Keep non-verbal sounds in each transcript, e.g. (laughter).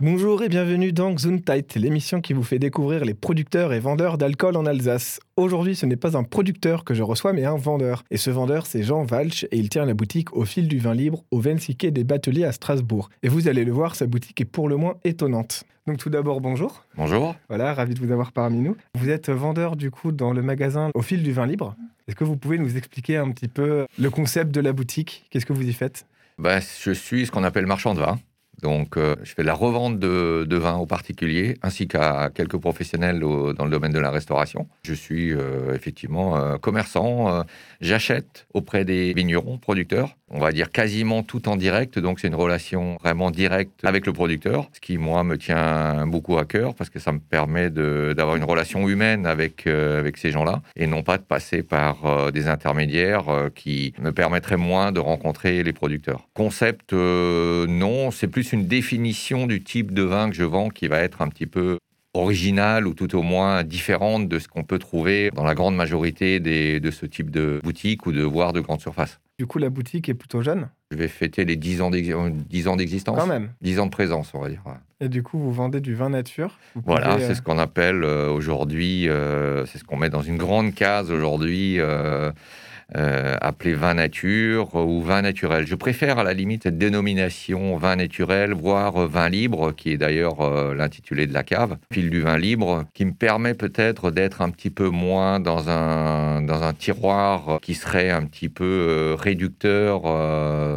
Bonjour et bienvenue dans Gesundheit, l'émission qui vous fait découvrir les producteurs et vendeurs d'alcool en Alsace. Aujourd'hui, ce n'est pas un producteur que je reçois, mais un vendeur. Et ce vendeur, c'est Jean Walch, et il tient la boutique au fil du vin libre au 26 quai des Bateliers à Strasbourg. Et vous allez le voir, sa boutique est pour le moins étonnante. Donc tout d'abord, bonjour. Bonjour. Voilà, ravi de vous avoir parmi nous. Vous êtes vendeur du coup dans le magasin au fil du vin libre. Est-ce que vous pouvez nous expliquer un petit peu le concept de la boutique? Qu'est-ce que vous y faites? Bah, Je suis ce qu'on appelle marchand de vin. Donc, euh, je fais de la revente de, vin aux particuliers, ainsi qu'à quelques professionnels dans le domaine de la restauration. Je suis euh, effectivement euh, commerçant. J'achète auprès des vignerons, producteurs. On va dire quasiment tout en direct. Donc, c'est une relation vraiment directe avec le producteur, ce qui, moi, me tient beaucoup à cœur parce que ça me permet d'avoir une relation humaine avec, avec ces gens-là et non pas de passer par des intermédiaires qui me permettraient moins de rencontrer les producteurs. Concept, non, c'est plus une définition du type de vin que je vends qui va être un petit peu originale ou tout au moins différente de ce qu'on peut trouver dans la grande majorité de ce type de boutique ou de voire de grande surface. Du coup, la boutique est plutôt jeune? Je vais fêter les 10 ans d'existence. Quand même 10 ans de présence, on va dire. Et du coup, vous vendez du vin nature Voilà, c'est euh, ce qu'on appelle euh, aujourd'hui, euh, c'est ce qu'on met dans une grande case aujourd'hui euh, appelé vin nature ou vin naturel. Je préfère à la limite cette dénomination vin naturel, voire vin libre, qui est d'ailleurs euh, l'intitulé de la cave, fil du vin libre, qui me permet peut-être d'être un petit peu moins dans un, dans un tiroir qui serait un petit peu euh, réducteur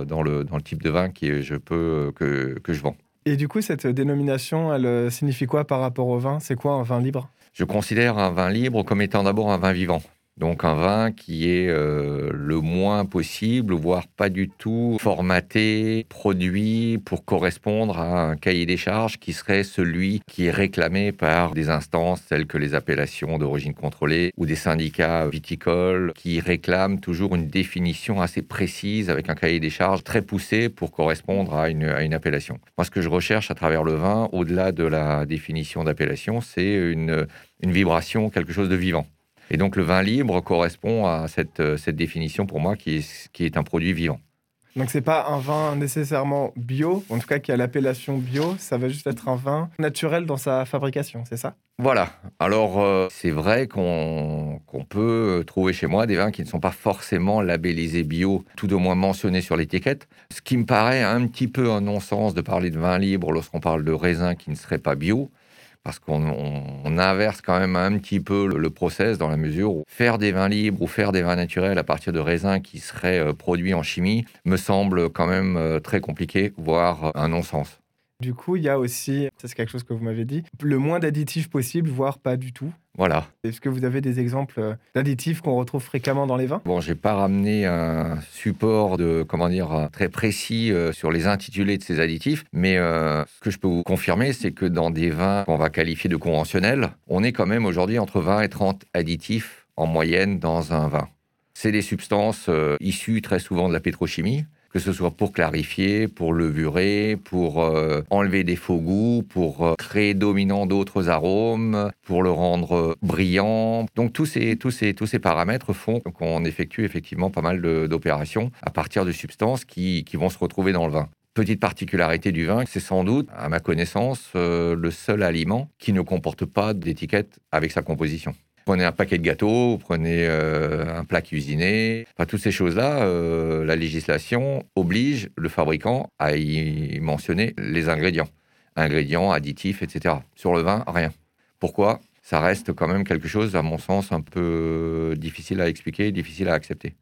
dans, le, dans le type de vin que je, peux, que, que je vends. Et du coup, cette dénomination, elle signifie quoi par rapport au vin? C'est quoi un vin libre? Je considère un vin libre comme étant d'abord un vin vivant. Donc un vin qui est euh, le moins possible, voire pas du tout formaté, produit pour correspondre à un cahier des charges qui serait celui qui est réclamé par des instances telles que les appellations d'origine contrôlée ou des syndicats viticoles qui réclament toujours une définition assez précise avec un cahier des charges très poussé pour correspondre à une, à une appellation. Moi, ce que je recherche à travers le vin, au-delà de la définition d'appellation, c'est une, une vibration, quelque chose de vivant. Et donc le vin libre correspond à cette, euh, cette définition pour moi qui est, qui est un produit vivant. Donc c'est pas un vin nécessairement bio, en tout cas qui a l'appellation bio, ça va juste être un vin naturel dans sa fabrication, c'est ça? Voilà. Alors euh, c'est vrai qu'on peut trouver chez moi des vins qui ne sont pas forcément labellisés bio, tout au moins mentionnés sur l'étiquette. Ce qui me paraît un petit peu un non-sens de parler de vin libre lorsqu'on parle de raisins qui ne seraient pas bio parce qu'on inverse quand même un petit peu le, process dans la mesure où faire des vins libres ou faire des vins naturels à partir de raisins qui seraient euh, produits en chimie me semble quand même euh, très compliqué, voire euh, un non-sens. Du coup, il y a aussi, c'est quelque chose que vous m'avez dit, le moins d'additifs possible, voire pas du tout. Voilà. Est-ce que vous avez des exemples d'additifs qu'on retrouve fréquemment dans les vins? Bon, j'ai pas ramené un support de comment dire très précis euh, sur les intitulés de ces additifs, mais euh, ce que je peux vous confirmer, c'est que dans des vins qu'on va qualifier de conventionnels, on est quand même aujourd'hui entre 20 et 30 additifs en moyenne dans un vin. C'est des substances euh, issues très souvent de la pétrochimie que ce soit pour clarifier, pour levurer, pour euh, enlever des faux goûts, pour euh, créer dominant d'autres arômes, pour le rendre brillant. Donc tous ces, tous ces, tous ces paramètres font qu'on effectue effectivement pas mal d'opérations à partir de substances qui, qui vont se retrouver dans le vin. Petite particularité du vin, c'est sans doute, à ma connaissance, euh, le seul aliment qui ne comporte pas d'étiquette avec sa composition prenez un paquet de gâteaux, prenez euh, un plat cuisiné. Enfin, toutes ces choses-là, euh, la législation oblige le fabricant à y mentionner les ingrédients. Ingrédients, additifs, etc. Sur le vin, rien. Pourquoi? Ça reste quand même quelque chose, à mon sens, un peu difficile à expliquer, difficile à accepter.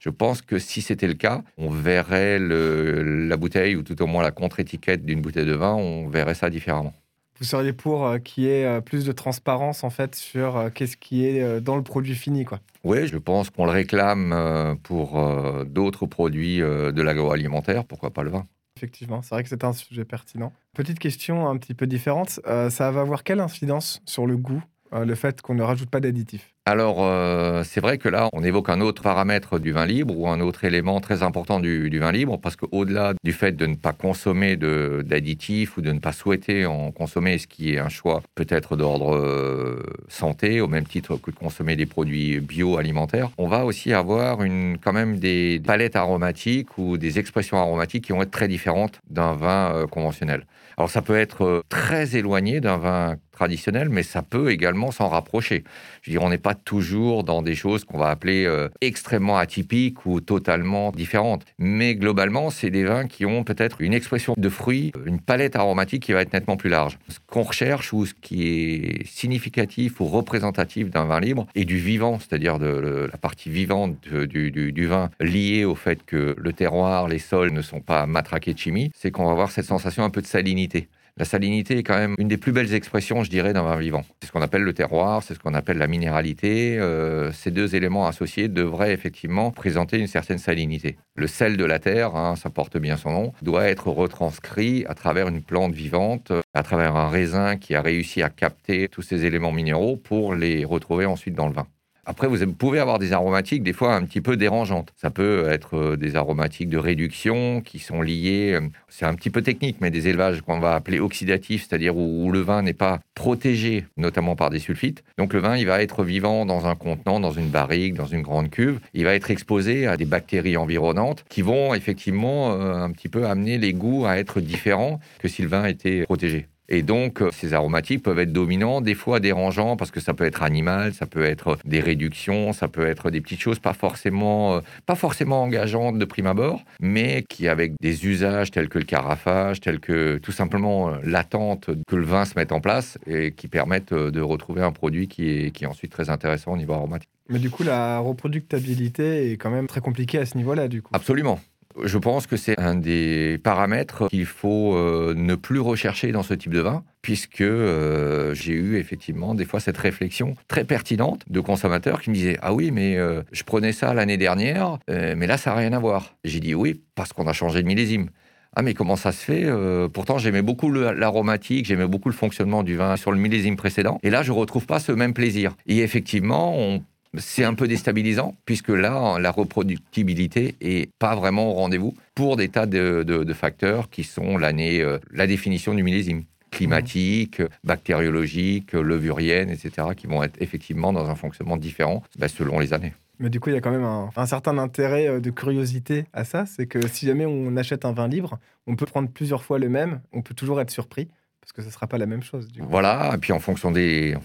Je pense que si c'était le cas, on verrait la bouteille, ou tout au moins la contre-étiquette d'une bouteille de vin, on verrait ça différemment vous seriez pour euh, qu'il y ait euh, plus de transparence en fait sur euh, qu'est-ce qui est dans le produit fini quoi. Oui, je pense qu'on le réclame pour d'autres produits de l'agroalimentaire, pourquoi pas le vin Effectivement, c'est vrai que c'est un sujet pertinent. Petite question un petit peu différente, ça va avoir quelle incidence sur le goût, le fait qu'on ne rajoute pas d'additifs alors, euh, c'est vrai que là, on évoque un autre paramètre du vin libre ou un autre élément très important du, vin libre, parce qu'au-delà du fait de ne pas consommer d'additifs ou de ne pas souhaiter en consommer, ce qui est un choix peut-être d'ordre euh, santé, au même titre que de consommer des produits bio-alimentaires, on va aussi avoir une, quand même des palettes aromatiques ou des expressions aromatiques qui vont être très différentes d'un vin euh, conventionnel. Alors ça peut être très éloigné d'un vin traditionnel, mais ça peut également s'en rapprocher. Je veux dire, on n'est pas toujours dans des choses qu'on va appeler euh, extrêmement atypiques ou totalement différentes. Mais globalement, c'est des vins qui ont peut-être une expression de fruits, une palette aromatique qui va être nettement plus large. Ce qu'on recherche ou ce qui est significatif ou représentatif d'un vin libre et du vivant, c'est-à-dire de, la partie vivante du, du vin liée au fait que le terroir, les sols ne sont pas matraqués de chimie, c'est qu'on va avoir cette sensation un peu de salinité. La salinité est quand même une des plus belles expressions, je dirais, d'un vin vivant. C'est ce qu'on appelle le terroir, c'est ce qu'on appelle la minéralité. Euh, ces deux éléments associés devraient effectivement présenter une certaine salinité. Le sel de la terre, hein, ça porte bien son nom, doit être retranscrit à travers une plante vivante, à travers un raisin qui a réussi à capter tous ces éléments minéraux pour les retrouver ensuite dans le vin. Après, vous pouvez avoir des aromatiques des fois un petit peu dérangeantes. Ça peut être euh, des aromatiques de réduction qui sont liées, euh, c'est un petit peu technique, mais des élevages qu'on va appeler oxydatifs, c'est-à-dire où, le vin n'est pas protégé, notamment par des sulfites. Donc le vin, il va être vivant dans un contenant, dans une barrique, dans une grande cuve. Il va être exposé à des bactéries environnantes qui vont effectivement euh, un petit peu amener les goûts à être différents que si le vin était protégé. Et donc, euh, ces aromatiques peuvent être dominants, des fois dérangeants, parce que ça peut être animal, ça peut être des réductions, ça peut être des petites choses pas forcément, euh, pas forcément engageantes de prime abord, mais qui, avec des usages tels que le carafage, tels que tout simplement euh, l'attente que le vin se mette en place, et qui permettent de retrouver un produit qui est, qui est ensuite très intéressant au niveau aromatique. Mais du coup, la reproductibilité est quand même très compliquée à ce niveau-là, du coup. Absolument. Je pense que c'est un des paramètres qu'il faut euh, ne plus rechercher dans ce type de vin, puisque euh, j'ai eu effectivement des fois cette réflexion très pertinente de consommateurs qui me disaient Ah oui, mais euh, je prenais ça l'année dernière, mais là, ça n'a rien à voir. J'ai dit Oui, parce qu'on a changé de millésime. Ah mais comment ça se fait Pourtant j'aimais beaucoup l'aromatique, j'aimais beaucoup le fonctionnement du vin sur le millésime précédent. Et là je retrouve pas ce même plaisir. Et effectivement on c'est un peu déstabilisant, puisque là, la reproductibilité est pas vraiment au rendez-vous pour des tas de, facteurs qui sont l'année, euh, la définition du millésime climatique, bactériologique, levurienne, etc., qui vont être effectivement dans un fonctionnement différent bah, selon les années. Mais du coup, il y a quand même un, certain intérêt euh, de curiosité à ça. C'est que si jamais on achète un vin libre, on peut prendre plusieurs fois le même, on peut toujours être surpris parce que ce ne sera pas la même chose. Voilà, et puis en fonction des,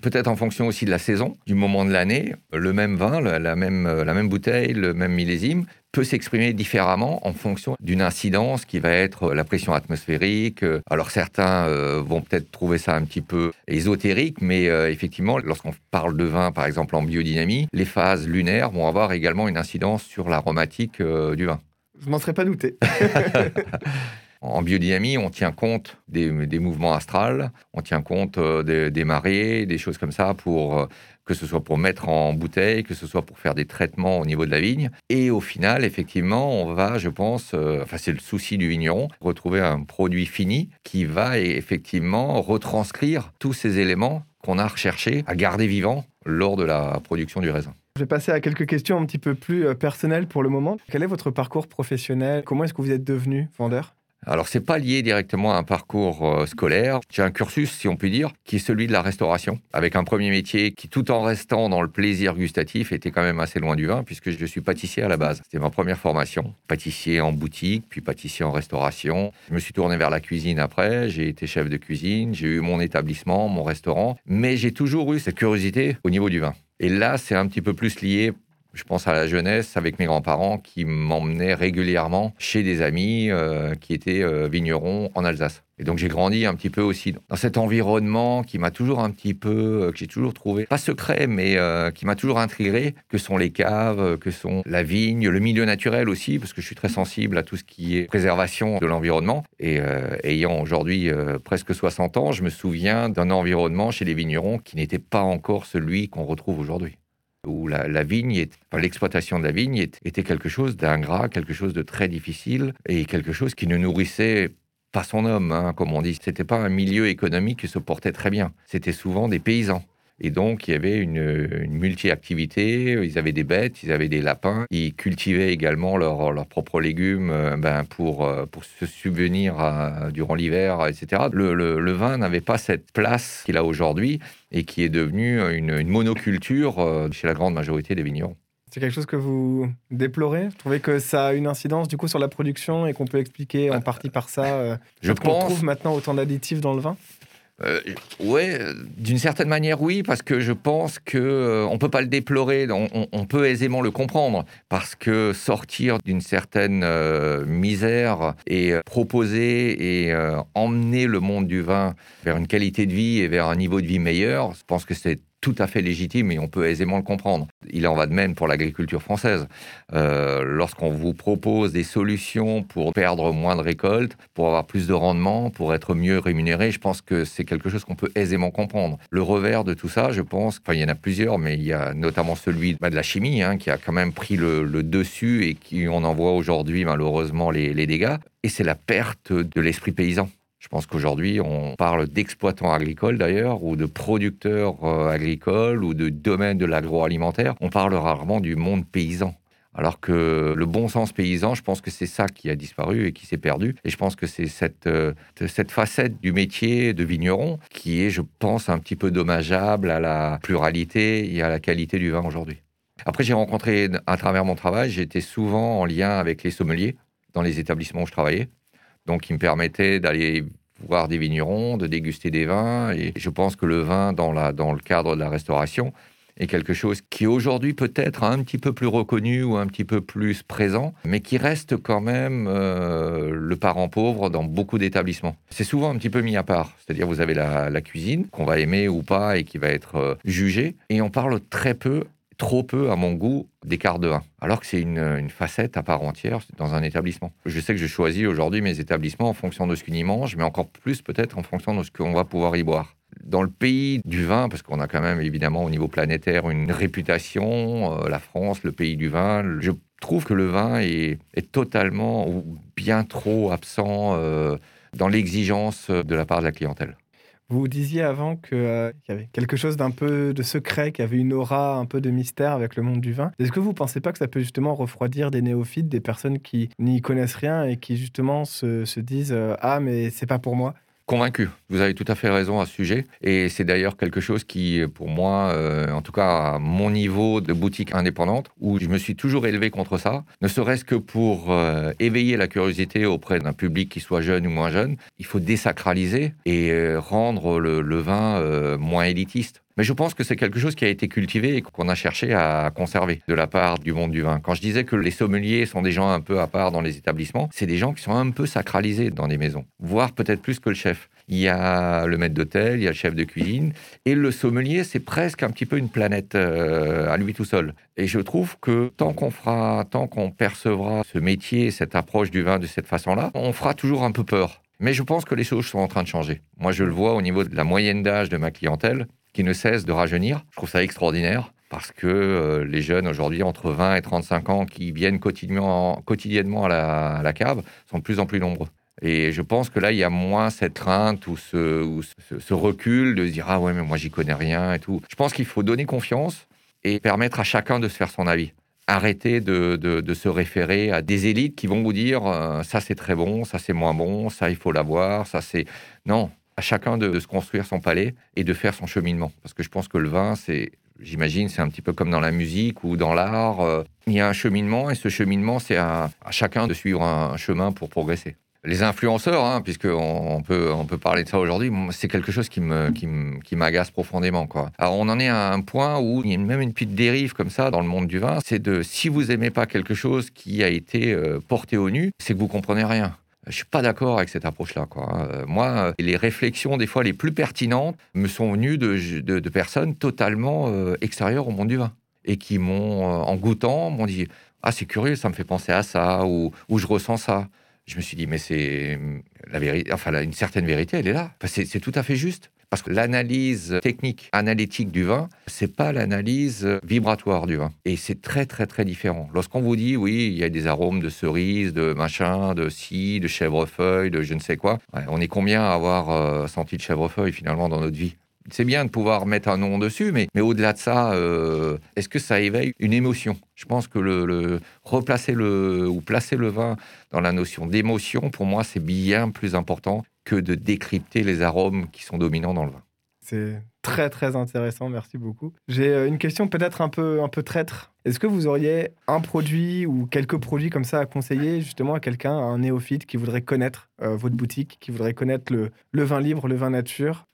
peut-être en fonction aussi de la saison, du moment de l'année, le même vin, la même, la même bouteille, le même millésime peut s'exprimer différemment en fonction d'une incidence qui va être la pression atmosphérique. Alors certains euh, vont peut-être trouver ça un petit peu ésotérique, mais euh, effectivement, lorsqu'on parle de vin, par exemple en biodynamie, les phases lunaires vont avoir également une incidence sur l'aromatique euh, du vin. Je m'en serais pas douté. (laughs) En biodynamie, on tient compte des, mouvements astrales, on tient compte euh, des, marées, des choses comme ça, pour euh, que ce soit pour mettre en bouteille, que ce soit pour faire des traitements au niveau de la vigne. Et au final, effectivement, on va, je pense, euh, enfin c'est le souci du vigneron, retrouver un produit fini qui va effectivement retranscrire tous ces éléments qu'on a recherché à garder vivants lors de la production du raisin. Je vais passer à quelques questions un petit peu plus personnelles pour le moment. Quel est votre parcours professionnel? Comment est-ce que vous êtes devenu vendeur? Alors, c'est pas lié directement à un parcours euh, scolaire. J'ai un cursus, si on peut dire, qui est celui de la restauration, avec un premier métier qui, tout en restant dans le plaisir gustatif, était quand même assez loin du vin, puisque je suis pâtissier à la base. C'était ma première formation. Pâtissier en boutique, puis pâtissier en restauration. Je me suis tourné vers la cuisine après. J'ai été chef de cuisine. J'ai eu mon établissement, mon restaurant. Mais j'ai toujours eu cette curiosité au niveau du vin. Et là, c'est un petit peu plus lié je pense à la jeunesse avec mes grands-parents qui m'emmenaient régulièrement chez des amis euh, qui étaient euh, vignerons en Alsace. Et donc j'ai grandi un petit peu aussi dans cet environnement qui m'a toujours un petit peu, euh, que j'ai toujours trouvé, pas secret, mais qui m'a toujours intrigué, que sont les caves, que sont la vigne, le milieu naturel aussi, parce que je suis très sensible à tout ce qui est préservation de l'environnement. Et ayant aujourd'hui presque 60 ans, je me souviens d'un environnement chez les vignerons qui n'était pas encore celui qu'on retrouve aujourd'hui où la, vigne, l'exploitation de la vigne était quelque chose d'ingrat, quelque chose de très difficile et quelque chose qui ne nourrissait pas son homme, hein, comme on dit. C'était pas un milieu économique qui se portait très bien. C'était souvent des paysans. Et donc, il y avait une, multi-activité. Ils avaient des bêtes, ils avaient des lapins. Ils cultivaient également leurs propres légumes euh, ben, pour, euh, pour se subvenir durant l'hiver, etc. Le, vin n'avait pas cette place qu'il a aujourd'hui et qui est devenu une, monoculture euh, chez la grande majorité des vignerons. C'est quelque chose que vous déplorez? Vous trouvez que ça a une incidence du coup sur la production et qu'on peut expliquer en partie par ça Je pense. qu'on trouve maintenant autant d'additifs dans le vin? Euh, d'une certaine manière, oui, parce que je pense que euh, on peut pas le déplorer, on, peut aisément le comprendre, parce que sortir d'une certaine euh, misère et proposer et emmener le monde du vin vers une qualité de vie et vers un niveau de vie meilleur, je pense que c'est tout à fait légitime et on peut aisément le comprendre. Il en va de même pour l'agriculture française. Euh, lorsqu'on vous propose des solutions pour perdre moins de récoltes, pour avoir plus de rendement, pour être mieux rémunéré, je pense que c'est quelque chose qu'on peut aisément comprendre. Le revers de tout ça, je pense, enfin il y en a plusieurs, mais il y a notamment celui bah, de la chimie hein, qui a quand même pris le, dessus et qui on en voit aujourd'hui malheureusement les dégâts. Et c'est la perte de l'esprit paysan. Je pense qu'aujourd'hui, on parle d'exploitants agricoles d'ailleurs, ou de producteurs euh, agricoles, ou de domaine de l'agroalimentaire. On parle rarement du monde paysan. Alors que le bon sens paysan, je pense que c'est ça qui a disparu et qui s'est perdu. Et je pense que c'est cette, euh, cette facette du métier de vigneron qui est, je pense, un petit peu dommageable à la pluralité et à la qualité du vin aujourd'hui. Après, j'ai rencontré, à travers mon travail, j'étais souvent en lien avec les sommeliers dans les établissements où je travaillais donc qui me permettait d'aller voir des vignerons, de déguster des vins. Et je pense que le vin, dans, la, dans le cadre de la restauration, est quelque chose qui aujourd'hui peut être un petit peu plus reconnu ou un petit peu plus présent, mais qui reste quand même euh, le parent pauvre dans beaucoup d'établissements. C'est souvent un petit peu mis à part, c'est-à-dire vous avez la, la cuisine qu'on va aimer ou pas et qui va être euh, jugée, et on parle très peu trop peu, à mon goût, d'écart de 1, alors que c'est une, facette à part entière dans un établissement. Je sais que je choisis aujourd'hui mes établissements en fonction de ce qu'ils y mangent, mais encore plus peut-être en fonction de ce qu'on va pouvoir y boire. Dans le pays du vin, parce qu'on a quand même évidemment au niveau planétaire une réputation, euh, la France, le pays du vin, je trouve que le vin est, totalement ou bien trop absent euh, dans l'exigence de la part de la clientèle. Vous disiez avant qu'il euh, y avait quelque chose d'un peu de secret, qu'il y avait une aura un peu de mystère avec le monde du vin. Est-ce que vous ne pensez pas que ça peut justement refroidir des néophytes, des personnes qui n'y connaissent rien et qui justement se, se disent euh, Ah, mais c'est pas pour moi Convaincu. Vous avez tout à fait raison à ce sujet. Et c'est d'ailleurs quelque chose qui, pour moi, euh, en tout cas à mon niveau de boutique indépendante, où je me suis toujours élevé contre ça, ne serait-ce que pour euh, éveiller la curiosité auprès d'un public qui soit jeune ou moins jeune, il faut désacraliser et euh, rendre le vin moins élitiste. Mais je pense que c'est quelque chose qui a été cultivé et qu'on a cherché à conserver de la part du monde du vin. Quand je disais que les sommeliers sont des gens un peu à part dans les établissements, c'est des gens qui sont un peu sacralisés dans des maisons, voire peut-être plus que le chef. Il y a le maître d'hôtel, il y a le chef de cuisine, et le sommelier, c'est presque un petit peu une planète euh, à lui tout seul. Et je trouve que tant qu'on fera, tant qu'on percevra ce métier, cette approche du vin de cette façon-là, on fera toujours un peu peur. Mais je pense que les choses sont en train de changer. Moi, je le vois au niveau de la moyenne d'âge de ma clientèle qui ne cesse de rajeunir. Je trouve ça extraordinaire parce que euh, les jeunes aujourd'hui entre 20 et 35 ans qui viennent quotidiennement, à, la, cave sont de plus en plus nombreux. Et je pense que là, il y a moins cette crainte ou ce, recul de se dire Ah ouais, mais moi, j'y connais rien et tout. Je pense qu'il faut donner confiance et permettre à chacun de se faire son avis. De, de se référer à des élites qui vont vous dire euh, Ça, c'est très bon, ça, c'est moins bon, ça, il faut l'avoir, ça, c'est. Non, à chacun de, se construire son palais et de faire son cheminement. Parce que je pense que le vin, c'est, j'imagine, c'est un petit peu comme dans la musique ou dans l'art. Euh, il y a un cheminement et ce cheminement, c'est à, chacun de suivre un, chemin pour progresser. Les influenceurs, hein, puisqu'on on peut, on peut parler de ça aujourd'hui, c'est quelque chose qui me, qui m'agace profondément. Quoi. On en est à un point où il y a même une petite dérive comme ça dans le monde du vin. C'est de, si vous aimez pas quelque chose qui a été euh, porté au nu, c'est que vous comprenez rien. Je suis pas d'accord avec cette approche-là. Quoi. Euh, moi, les réflexions, des fois les plus pertinentes, me sont venues de, personnes totalement euh, extérieures au monde du vin et qui m'ont, euh, en goûtant, m'ont dit Ah, c'est curieux, ça me fait penser à ça ou, ou je ressens ça. Je me suis dit Mais c'est la vérité, enfin, une certaine vérité, elle est là. c'est tout à fait juste. Parce que l'analyse technique, analytique du vin, c'est pas l'analyse vibratoire du vin. Et c'est très, très, très différent. Lorsqu'on vous dit, oui, il y a des arômes de cerise, de machin, de scie, de chèvrefeuille, de je ne sais quoi, on est combien à avoir euh, senti de chèvrefeuille finalement dans notre vie? C'est bien de pouvoir mettre un nom dessus, mais, mais au-delà de ça, euh, est-ce que ça éveille une émotion? Je pense que le, replacer le ou placer le vin dans la notion d'émotion, pour moi, c'est bien plus important que de décrypter les arômes qui sont dominants dans le vin. C'est très très intéressant, merci beaucoup. J'ai euh, une question peut-être un peu, un peu traître. Est-ce que vous auriez un produit ou quelques produits comme ça à conseiller justement à quelqu'un, à un néophyte qui voudrait connaître euh, votre boutique, qui voudrait connaître le, le vin libre, le vin nature?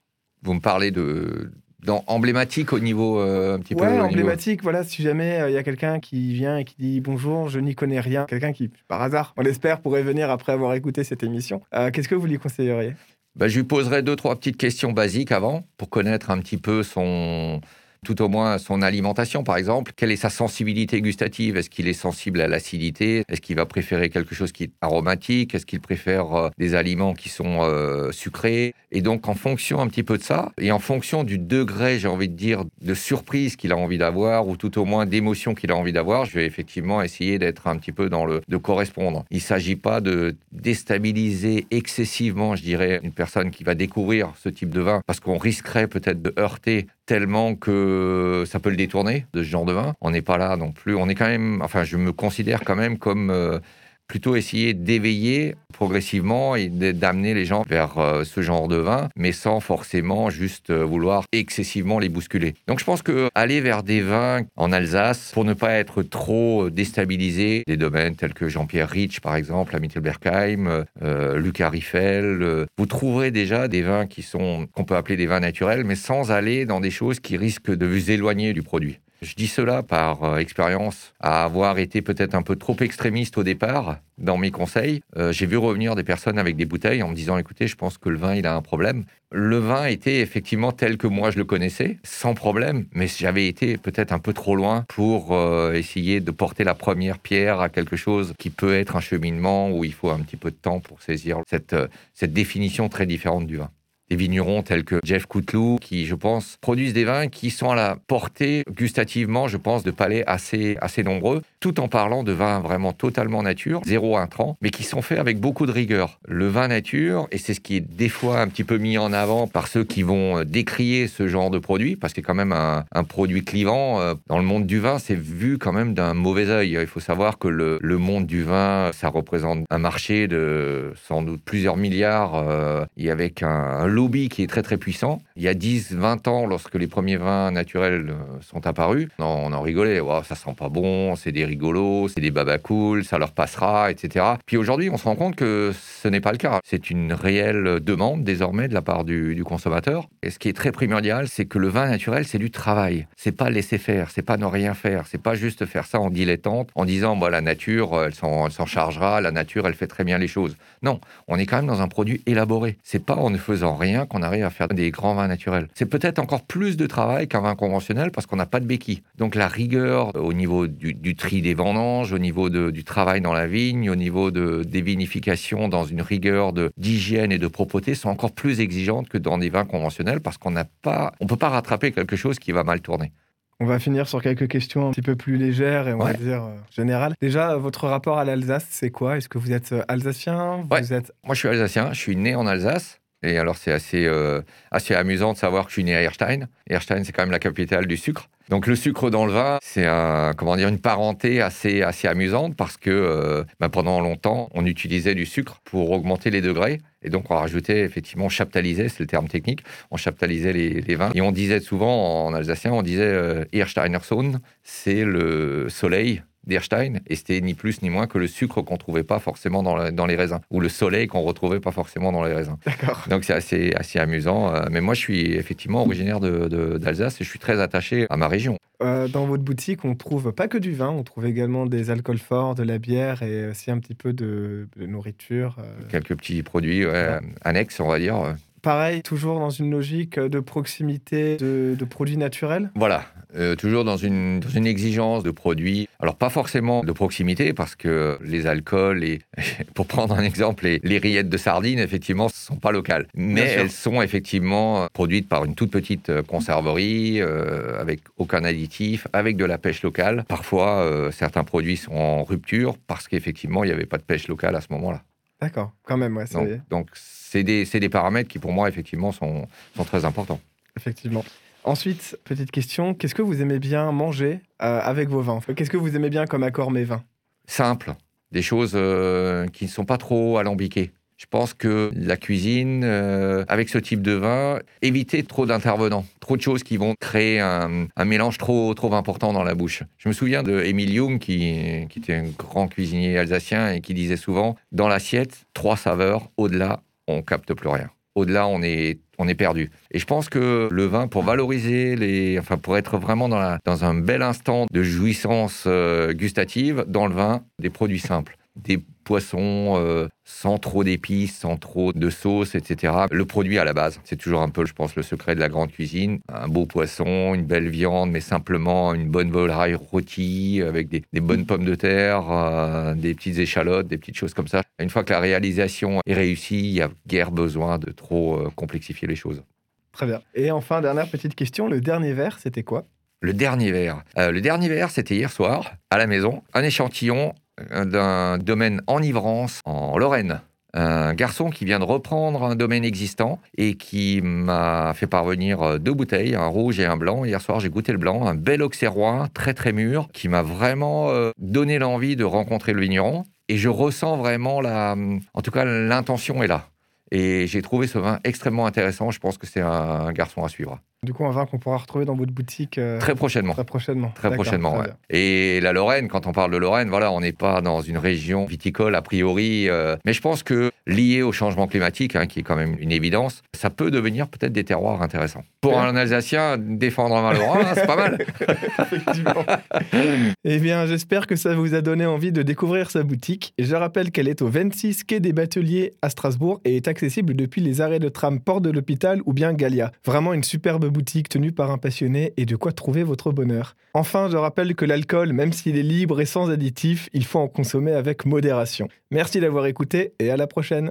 Vous me parlez de, dans, emblématique au niveau euh, un petit peu. Ouais, emblématique. Voilà, si jamais il y a quelqu'un qui vient et qui dit bonjour, je n'y connais rien, quelqu'un qui, par hasard, on l'espère, pourrait venir après avoir écouté cette émission, qu'est-ce que vous lui conseilleriez? Bah, je lui poserai deux, trois petites questions basiques avant pour connaître un petit peu son, tout au moins son alimentation, par exemple. Quelle est sa sensibilité gustative? Est-ce qu'il est sensible à l'acidité? Est-ce qu'il va préférer quelque chose qui est aromatique? Est-ce qu'il préfère euh, des aliments qui sont euh, sucrés? Et donc, en fonction un petit peu de ça, et en fonction du degré, j'ai envie de dire, de surprise qu'il a envie d'avoir, ou tout au moins d'émotion qu'il a envie d'avoir, je vais effectivement essayer d'être un petit peu dans le de correspondre. Il ne s'agit pas de déstabiliser excessivement, je dirais, une personne qui va découvrir ce type de vin, parce qu'on risquerait peut-être de heurter tellement que ça peut le détourner de ce genre de vin. On n'est pas là non plus. On est quand même, enfin, je me considère quand même comme euh, plutôt essayer d'éveiller progressivement et d'amener les gens vers euh, ce genre de vin, mais sans forcément juste euh, vouloir excessivement les bousculer. Donc je pense que aller vers des vins en Alsace, pour ne pas être trop déstabilisé, des domaines tels que Jean-Pierre Rich par exemple, à Mittelbergheim, euh, Lucas Riffel, vous trouverez déjà des vins qui sont qu'on peut appeler des vins naturels, mais sans aller dans des choses qui risquent de vous éloigner du produit. Je dis cela par euh, expérience, à avoir été peut-être un peu trop extrémiste au départ dans mes conseils. Euh, j'ai vu revenir des personnes avec des bouteilles en me disant écoutez, je pense que le vin, il a un problème. Le vin était effectivement tel que moi je le connaissais, sans problème, mais j'avais été peut-être un peu trop loin pour euh, essayer de porter la première pierre à quelque chose qui peut être un cheminement où il faut un petit peu de temps pour saisir cette, cette définition très différente du vin des vignerons tels que Jeff Couteloup, qui, je pense, produisent des vins qui sont à la portée gustativement, je pense, de palais assez, assez nombreux, tout en parlant de vins vraiment totalement nature, zéro intrant, mais qui sont faits avec beaucoup de rigueur. Le vin nature, et c'est ce qui est des fois un petit peu mis en avant par ceux qui vont euh, décrier ce genre de produit, parce que quand même un, produit clivant. Euh, dans le monde du vin, c'est vu quand même d'un mauvais œil. Il faut savoir que le, monde du vin, ça représente un marché de sans doute plusieurs milliards, euh, et avec un, un lobby qui est très très puissant. Il y a 10, 20 ans, lorsque les premiers vins naturels euh, sont apparus, on en rigolait. ça sent pas bon, c'est des rigolos, c'est des babacools, ça leur passera, etc. Puis aujourd'hui, on se rend compte que ce n'est pas le cas. C'est une réelle demande désormais de la part du, consommateur. Et ce qui est très primordial, c'est que le vin naturel, c'est du travail. C'est pas laisser faire, c'est pas ne rien faire, c'est pas juste faire ça en dilettante, en disant bah, la nature, elle s'en chargera, la nature, elle fait très bien les choses. Non, on est quand même dans un produit élaboré. C'est pas en ne faisant rien qu'on arrive à faire des grands vins naturels. C'est peut-être encore plus de travail qu'un vin conventionnel parce qu'on n'a pas de béquille. Donc la rigueur au niveau du, tri des vendanges, au niveau du travail dans la vigne, au niveau de, des vinifications dans une rigueur d'hygiène et de propreté sont encore plus exigeantes que dans des vins conventionnels parce qu'on n'a pas, on peut pas rattraper quelque chose qui va mal tourner. On va finir sur quelques questions un petit peu plus légères et on va dire euh, générales. Déjà, votre rapport à l'Alsace, c'est quoi? Est-ce que vous êtes euh, alsacien? Vous êtes... Moi, je suis alsacien. Je suis né en Alsace. Et alors, c'est assez, euh, assez amusant de savoir que je suis né à Erstein. Erstein, c'est quand même la capitale du sucre. Donc, le sucre dans le vin, c'est un, comment dire, une parenté assez, assez amusante parce que euh, bah, pendant longtemps, on utilisait du sucre pour augmenter les degrés. Et donc, on rajoutait, effectivement, on chaptalisait, c'est le terme technique, on chaptalisait les, vins. Et on disait souvent, en alsacien, on disait euh, c'est le soleil d'Erstein, et c'était ni plus ni moins que le sucre qu'on trouvait pas forcément dans, dans, les raisins, ou le soleil qu'on retrouvait pas forcément dans les raisins. D'accord. Donc c'est assez, assez amusant. Euh, mais moi, je suis effectivement originaire d'Alsace de, et je suis très attaché à ma région. Euh, dans votre boutique, on trouve pas que du vin, on trouve également des alcools forts, de la bière et aussi un petit peu de, nourriture. Euh. Quelques petits produits annexes, on va dire. Pareil, toujours dans une logique de proximité de, de produits naturels? Voilà, euh, toujours dans une, dans une, exigence de produits. Alors, pas forcément de proximité, parce que les alcools, et, (laughs) pour prendre un exemple, les, les rillettes de sardines, effectivement, ne sont pas locales. Mais elles sont effectivement produites par une toute petite euh, conserverie, euh, avec aucun additif, avec de la pêche locale. Parfois, certains produits sont en rupture, parce qu'effectivement, il n'y avait pas de pêche locale à ce moment-là. D'accord, quand même, ouais. Donc, c'est des, des, paramètres qui, pour moi, effectivement, sont, sont très importants. Effectivement. Ensuite, petite question, qu'est-ce que vous aimez bien manger euh, avec vos vins? Qu'est-ce que vous aimez bien comme accord mes vins? Simple, des choses euh, qui ne sont pas trop alambiquées. Je pense que la cuisine, euh, avec ce type de vin, éviter trop d'intervenants, trop de choses qui vont créer un, mélange trop, trop important dans la bouche. Je me souviens de Émile Jung, qui, qui était un grand cuisinier alsacien et qui disait souvent Dans l'assiette, trois saveurs, au-delà, on capte plus rien. Au-delà, on est, on est perdu. Et je pense que le vin, pour valoriser les, enfin, pour être vraiment dans, un bel instant de jouissance euh, gustative, dans le vin, des produits simples, des poisson euh, sans trop d'épices, sans trop de sauce, etc. Le produit à la base, c'est toujours un peu, je pense, le secret de la grande cuisine. Un beau poisson, une belle viande, mais simplement une bonne volaille rôtie avec des, des bonnes pommes de terre, euh, des petites échalotes, des petites choses comme ça. Une fois que la réalisation est réussie, il n'y a guère besoin de trop euh, complexifier les choses. Très bien. Et enfin, dernière petite question, le dernier verre, c'était quoi? Le dernier verre. Euh, le dernier verre, c'était hier soir, à la maison. Un échantillon d'un domaine enivrance en Lorraine. Un garçon qui vient de reprendre un domaine existant et qui m'a fait parvenir deux bouteilles, un rouge et un blanc. Hier soir, j'ai goûté le blanc, un bel auxerrois, très très mûr, qui m'a vraiment euh, donné l'envie de rencontrer le vigneron. Et je ressens vraiment la, en tout cas, l'intention est là. Et j'ai trouvé ce vin extrêmement intéressant. Je pense que c'est un garçon à suivre. Du coup, un vin qu'on pourra retrouver dans votre boutique euh, très prochainement. Très prochainement. Très prochainement. Ouais. Et la Lorraine, quand on parle de Lorraine, voilà, on n'est pas dans une région viticole a priori, euh, mais je pense que lié au changement climatique, hein, qui est quand même une évidence, ça peut devenir peut-être des terroirs intéressants. Pour ouais. un Alsacien, défendre un vin lorrain, c'est pas mal. (laughs) Effectivement. eh bien, j'espère que ça vous a donné envie de découvrir sa boutique. Je rappelle qu'elle est au 26 quai des Bateliers à Strasbourg et est accessible depuis les arrêts de tram Port de l'Hôpital ou bien Gallia. Vraiment une superbe boutique tenue par un passionné et de quoi trouver votre bonheur. Enfin, je rappelle que l'alcool, même s'il est libre et sans additifs, il faut en consommer avec modération. Merci d'avoir écouté et à la prochaine.